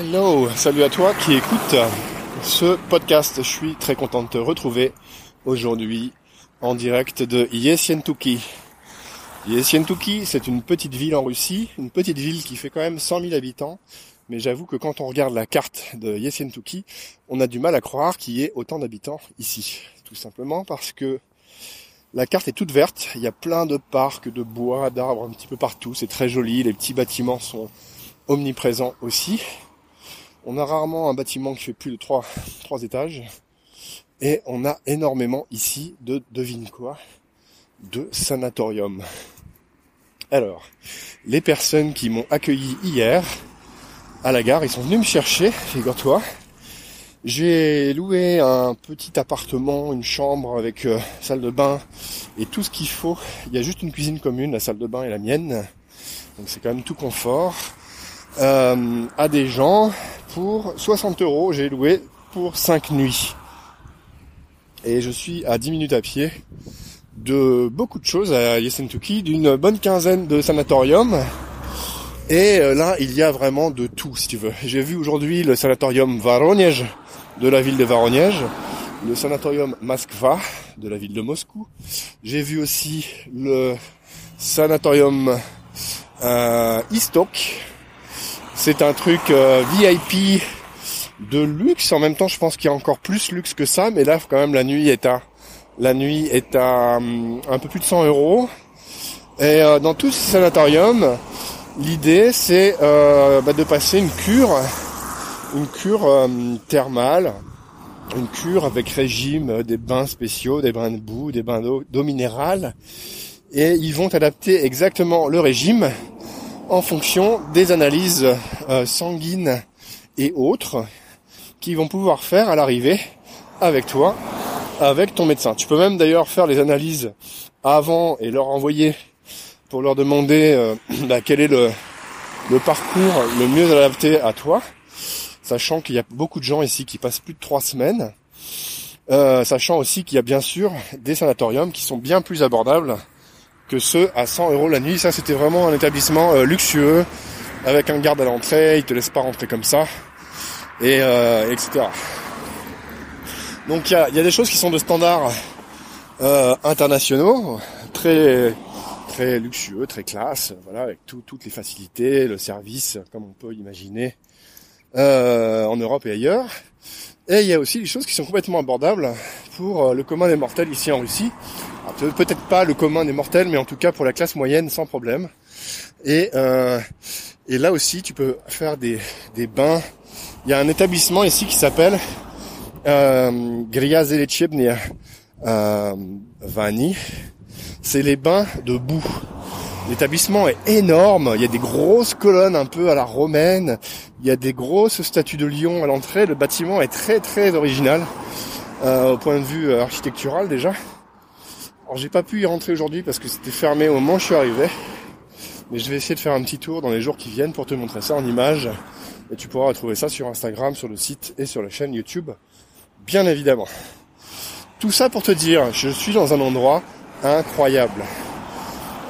Hello, salut à toi qui écoute ce podcast. Je suis très content de te retrouver aujourd'hui en direct de Yesyentuki. Yesyentuki, c'est une petite ville en Russie, une petite ville qui fait quand même 100 000 habitants. Mais j'avoue que quand on regarde la carte de Yesyentuki, on a du mal à croire qu'il y ait autant d'habitants ici. Tout simplement parce que la carte est toute verte, il y a plein de parcs, de bois, d'arbres un petit peu partout, c'est très joli, les petits bâtiments sont omniprésents aussi. On a rarement un bâtiment qui fait plus de 3, étages. Et on a énormément ici de, devine quoi, de sanatorium. Alors, les personnes qui m'ont accueilli hier à la gare, ils sont venus me chercher, figure-toi, j'ai loué un petit appartement, une chambre avec euh, salle de bain et tout ce qu'il faut. Il y a juste une cuisine commune, la salle de bain et la mienne. Donc c'est quand même tout confort. Euh, à des gens pour 60 euros. J'ai loué pour 5 nuits. Et je suis à 10 minutes à pied de beaucoup de choses à Yesentuki, d'une bonne quinzaine de sanatoriums et euh, là, il y a vraiment de tout, si tu veux. J'ai vu aujourd'hui le sanatorium Voronezh de la ville de Voronezh, le sanatorium Moskva de la ville de Moscou. J'ai vu aussi le sanatorium euh, Istok. C'est un truc euh, VIP de luxe. En même temps, je pense qu'il y a encore plus luxe que ça, mais là, quand même, la nuit est à la nuit est à hum, un peu plus de 100 euros. Et euh, dans tout ce sanatorium, L'idée, c'est euh, bah, de passer une cure, une cure euh, thermale, une cure avec régime, euh, des bains spéciaux, des bains de boue, des bains d'eau minérale, et ils vont adapter exactement le régime en fonction des analyses sanguines et autres qu'ils vont pouvoir faire à l'arrivée avec toi, avec ton médecin. Tu peux même d'ailleurs faire les analyses avant et leur envoyer pour leur demander euh, bah, quel est le, le parcours le mieux adapté à toi, sachant qu'il y a beaucoup de gens ici qui passent plus de trois semaines, euh, sachant aussi qu'il y a bien sûr des sanatoriums qui sont bien plus abordables que ceux à 100 euros la nuit. Ça, c'était vraiment un établissement euh, luxueux avec un garde à l'entrée. Il te laisse pas rentrer comme ça, et etc. Donc il y a, y a, des choses qui sont de standards internationaux, très très luxueux, très classe, voilà, avec toutes les facilités, le service, comme on peut imaginer euh, en Europe et ailleurs. Et il y a aussi des choses qui sont complètement abordables pour euh, le commun des mortels ici en Russie. Peut-être pas le commun des mortels, mais en tout cas pour la classe moyenne sans problème. Et, euh, et là aussi, tu peux faire des, des bains. Il y a un établissement ici qui s'appelle euh, euh, Vani c'est les bains de boue. L'établissement est énorme, il y a des grosses colonnes un peu à la romaine, il y a des grosses statues de lion à l'entrée, le bâtiment est très très original euh, au point de vue euh, architectural déjà. Alors j'ai pas pu y rentrer aujourd'hui parce que c'était fermé au moment où je suis arrivé, mais je vais essayer de faire un petit tour dans les jours qui viennent pour te montrer ça en images et tu pourras retrouver ça sur Instagram, sur le site et sur la chaîne YouTube, bien évidemment. Tout ça pour te dire, je suis dans un endroit incroyable.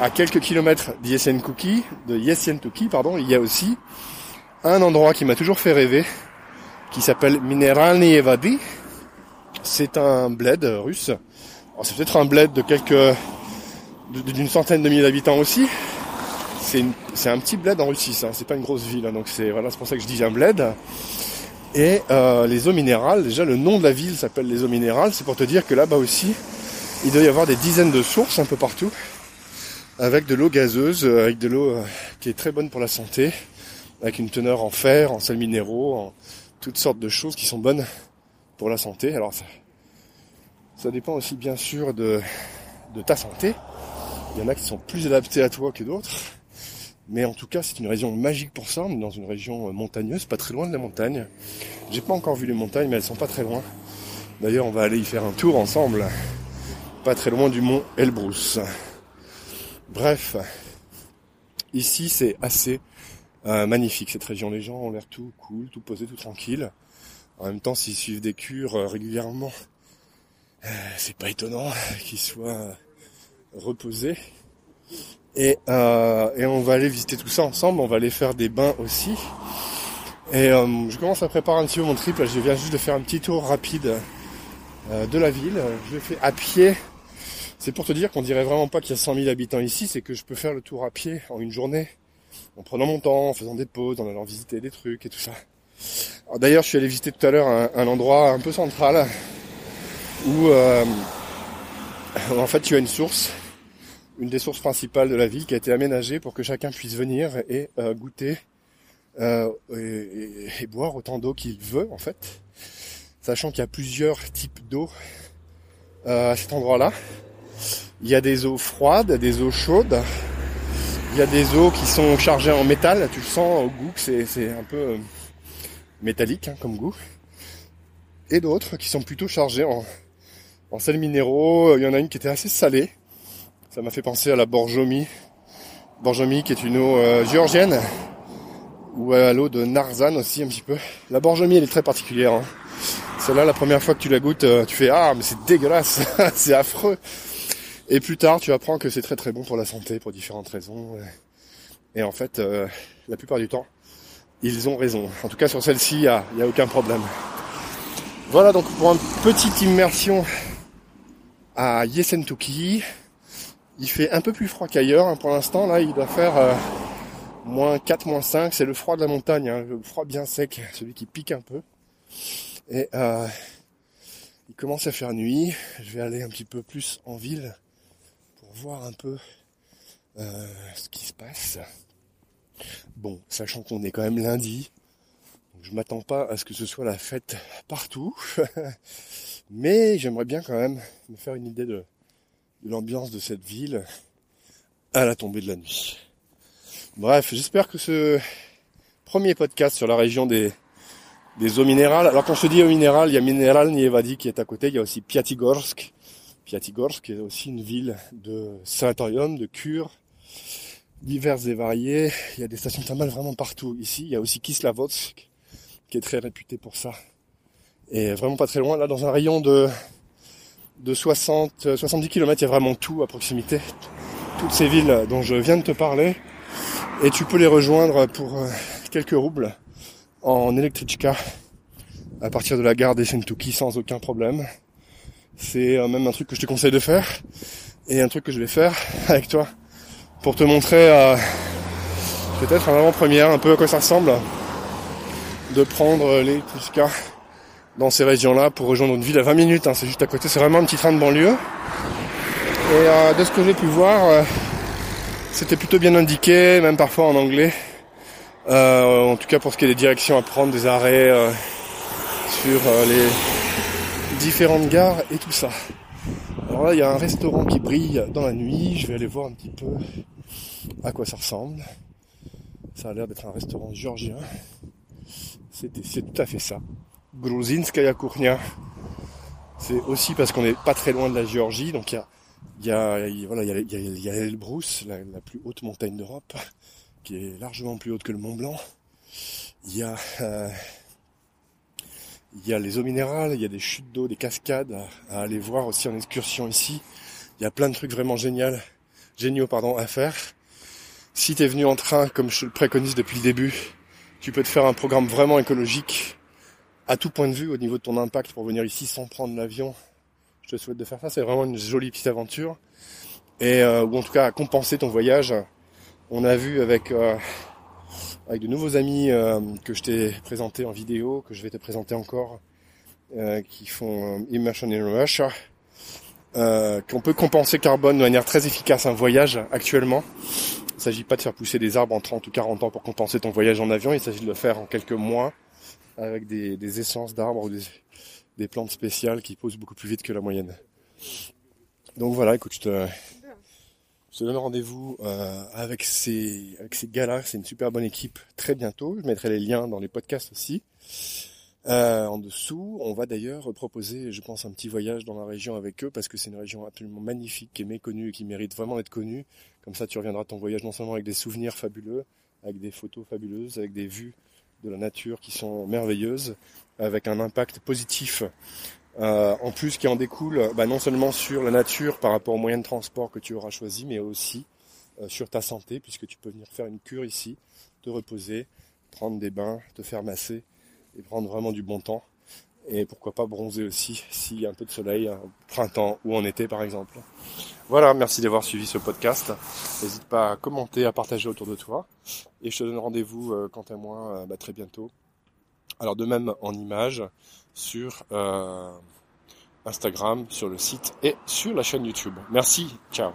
À quelques kilomètres d'Yesentuki, de Yesentuki, pardon, il y a aussi un endroit qui m'a toujours fait rêver, qui s'appelle Mineralny Evadi. C'est un bled russe. C'est peut-être un bled de quelques, d'une centaine de milliers d'habitants aussi. C'est, c'est un petit bled en Russie, ça. C'est pas une grosse ville, hein, donc c'est voilà, c'est pour ça que je dis un bled. Et euh, les eaux minérales, déjà le nom de la ville s'appelle les eaux minérales, c'est pour te dire que là-bas aussi, il doit y avoir des dizaines de sources un peu partout, avec de l'eau gazeuse, euh, avec de l'eau euh, qui est très bonne pour la santé, avec une teneur en fer, en sels minéraux, en toutes sortes de choses qui sont bonnes pour la santé. Alors ça, dépend aussi bien sûr de, de ta santé. Il y en a qui sont plus adaptés à toi que d'autres. Mais en tout cas, c'est une région magique pour ça. On est dans une région montagneuse, pas très loin de la montagne. J'ai pas encore vu les montagnes, mais elles sont pas très loin. D'ailleurs, on va aller y faire un tour ensemble pas très loin du mont Elbrus. Bref, ici c'est assez euh, magnifique cette région. Les gens ont l'air tout cool, tout posé, tout tranquille. En même temps, s'ils suivent des cures euh, régulièrement, euh, c'est pas étonnant qu'ils soient reposés. Et, et on va aller visiter tout ça ensemble. On va aller faire des bains aussi. Et euh, je commence à préparer un petit peu mon trip. je viens juste de faire un petit tour rapide euh, de la ville. Je le fais à pied. C'est pour te dire qu'on dirait vraiment pas qu'il y a 100 000 habitants ici. C'est que je peux faire le tour à pied en une journée. En prenant mon temps, en faisant des pauses, en allant visiter des trucs et tout ça. D'ailleurs, je suis allé visiter tout à l'heure un, endroit un peu central où euh, en fait tu as une source, une des sources principales de la ville qui a été aménagée pour que chacun puisse venir et euh, goûter euh, et, boire autant d'eau qu'il veut en fait, sachant qu'il y a plusieurs types d'eau à cet endroit-là. Il y a des eaux froides, des eaux chaudes. Il y a des eaux qui sont chargées en métal. Tu le sens au goût que c'est un peu métallique hein, comme goût, et d'autres qui sont plutôt chargés en, en sels minéraux. Il y en a une qui était assez salée. Ça m'a fait penser à la Borjomi. Borjomi qui est une eau euh, géorgienne. Ou à l'eau de Narzan aussi un petit peu. La Borjomi elle est très particulière. Hein. Celle-là, la première fois que tu la goûtes, euh, tu fais Ah mais c'est dégueulasse, c'est affreux. Et plus tard, tu apprends que c'est très très bon pour la santé, pour différentes raisons. Et en fait, euh, la plupart du temps, ils ont raison. En tout cas, sur celle-ci, il n'y a, aucun problème. Voilà donc pour une petite immersion à Yesentuki. Il fait un peu plus froid qu'ailleurs. Hein. Pour l'instant, là, il doit faire euh, moins 4, moins 5. C'est le froid de la montagne, hein. le froid bien sec, celui qui pique un peu. Et euh, il commence à faire nuit. Je vais aller un petit peu plus en ville pour voir un peu euh, ce qui se passe. Bon, sachant qu'on est quand même lundi, je m'attends pas à ce que ce soit la fête partout, mais j'aimerais bien quand même me faire une idée de, l'ambiance de cette ville à la tombée de la nuit. Bref, j'espère que ce premier podcast sur la région des, eaux minérales. Alors quand je te dis eaux minérales, il y a Mineral Nievadi qui est à côté, il y a aussi Piatigorsk. Piatigorsk est aussi une ville de sanatorium, de cure, diverses et variées. Il y a des stations thermales vraiment partout. Ici, il y a aussi Kislavotsk, qui est très réputé pour ça. Et vraiment pas très loin, là, dans un rayon de, de 60, 70 km, il y a vraiment tout à proximité. Toutes ces villes dont je viens de te parler. Et tu peux les rejoindre pour euh, quelques roubles en électrichka à partir de la gare des Sentuki sans aucun problème. C'est euh, même un truc que je te conseille de faire et un truc que je vais faire avec toi pour te montrer euh, peut-être en avant-première un peu à quoi ça ressemble de prendre les Tuska dans ces régions-là pour rejoindre une ville à 20 minutes. Hein, c'est juste à côté, c'est vraiment un petit train de banlieue. Et euh, de ce que j'ai pu voir, euh, c'était plutôt bien indiqué, même parfois en anglais. en tout cas pour ce qui est des directions à prendre, des arrêts sur les différentes gares et tout ça. Alors là, il y a un restaurant qui brille dans la nuit. Je vais aller voir un petit peu à quoi ça ressemble. Ça a l'air d'être un restaurant géorgien. C'est tout à fait ça. Gruzinskaya Kournia. C'est aussi parce qu'on n'est pas très loin de la Géorgie, donc il y a, y a, voilà, il y a, il y a, la, plus haute montagne d'Europe, qui est largement plus haute que le Mont Blanc. Il y a euh, il y a les eaux minérales, il y a des chutes d'eau, des cascades à, aller voir aussi en excursion ici. Il y a plein de trucs vraiment géniaux, géniaux pardon, à faire. Si tu es venu en train, comme je le préconise depuis le début, tu peux te faire un programme vraiment écologique à tout point de vue au niveau de ton impact pour venir ici sans prendre l'avion. Je te souhaite de faire ça, c'est vraiment une jolie petite aventure. Et euh, ou en tout cas à compenser ton voyage. On a vu avec euh, avec de nouveaux amis euh, que je t'ai présentés en vidéo, que je vais te présenter encore, qui font Immersion in Russia, qu'on peut compenser carbone de manière très efficace un voyage actuellement. Il ne s'agit pas de faire pousser des arbres en 30 ou 40 ans pour compenser ton voyage en avion, il s'agit de le faire en quelques mois avec des, essences d'arbres ou des, plantes spéciales qui poussent beaucoup plus vite que la moyenne. Donc voilà, écoute, je te, donne rendez-vous euh, avec ces avec ces gars-là. C'est une super bonne équipe. Très bientôt. Je mettrai les liens dans les podcasts aussi. Euh, en dessous, on va d'ailleurs proposer, je pense, un petit voyage dans la région avec eux parce que c'est une région absolument magnifique, qui est méconnue et qui mérite vraiment d'être connue. Comme ça, tu reviendras ton voyage non seulement avec des souvenirs fabuleux, avec des photos fabuleuses, avec des vues de la nature qui sont merveilleuses, avec un impact positif euh, en plus qui en découle bah, non seulement sur la nature par rapport aux moyens de transport que tu auras choisi, mais aussi euh, sur ta santé, puisque tu peux venir faire une cure ici, te reposer prendre des bains, te faire masser et prendre vraiment du bon temps. Et pourquoi pas bronzer aussi s'il y a un peu de soleil, au printemps ou en été par exemple. Voilà, merci d'avoir suivi ce podcast. N'hésite pas à commenter, à partager autour de toi. Et je te donne rendez-vous euh, quant à moi euh, bah, très bientôt. Alors de même en image sur euh, Instagram, sur le site et sur la chaîne YouTube. Merci, ciao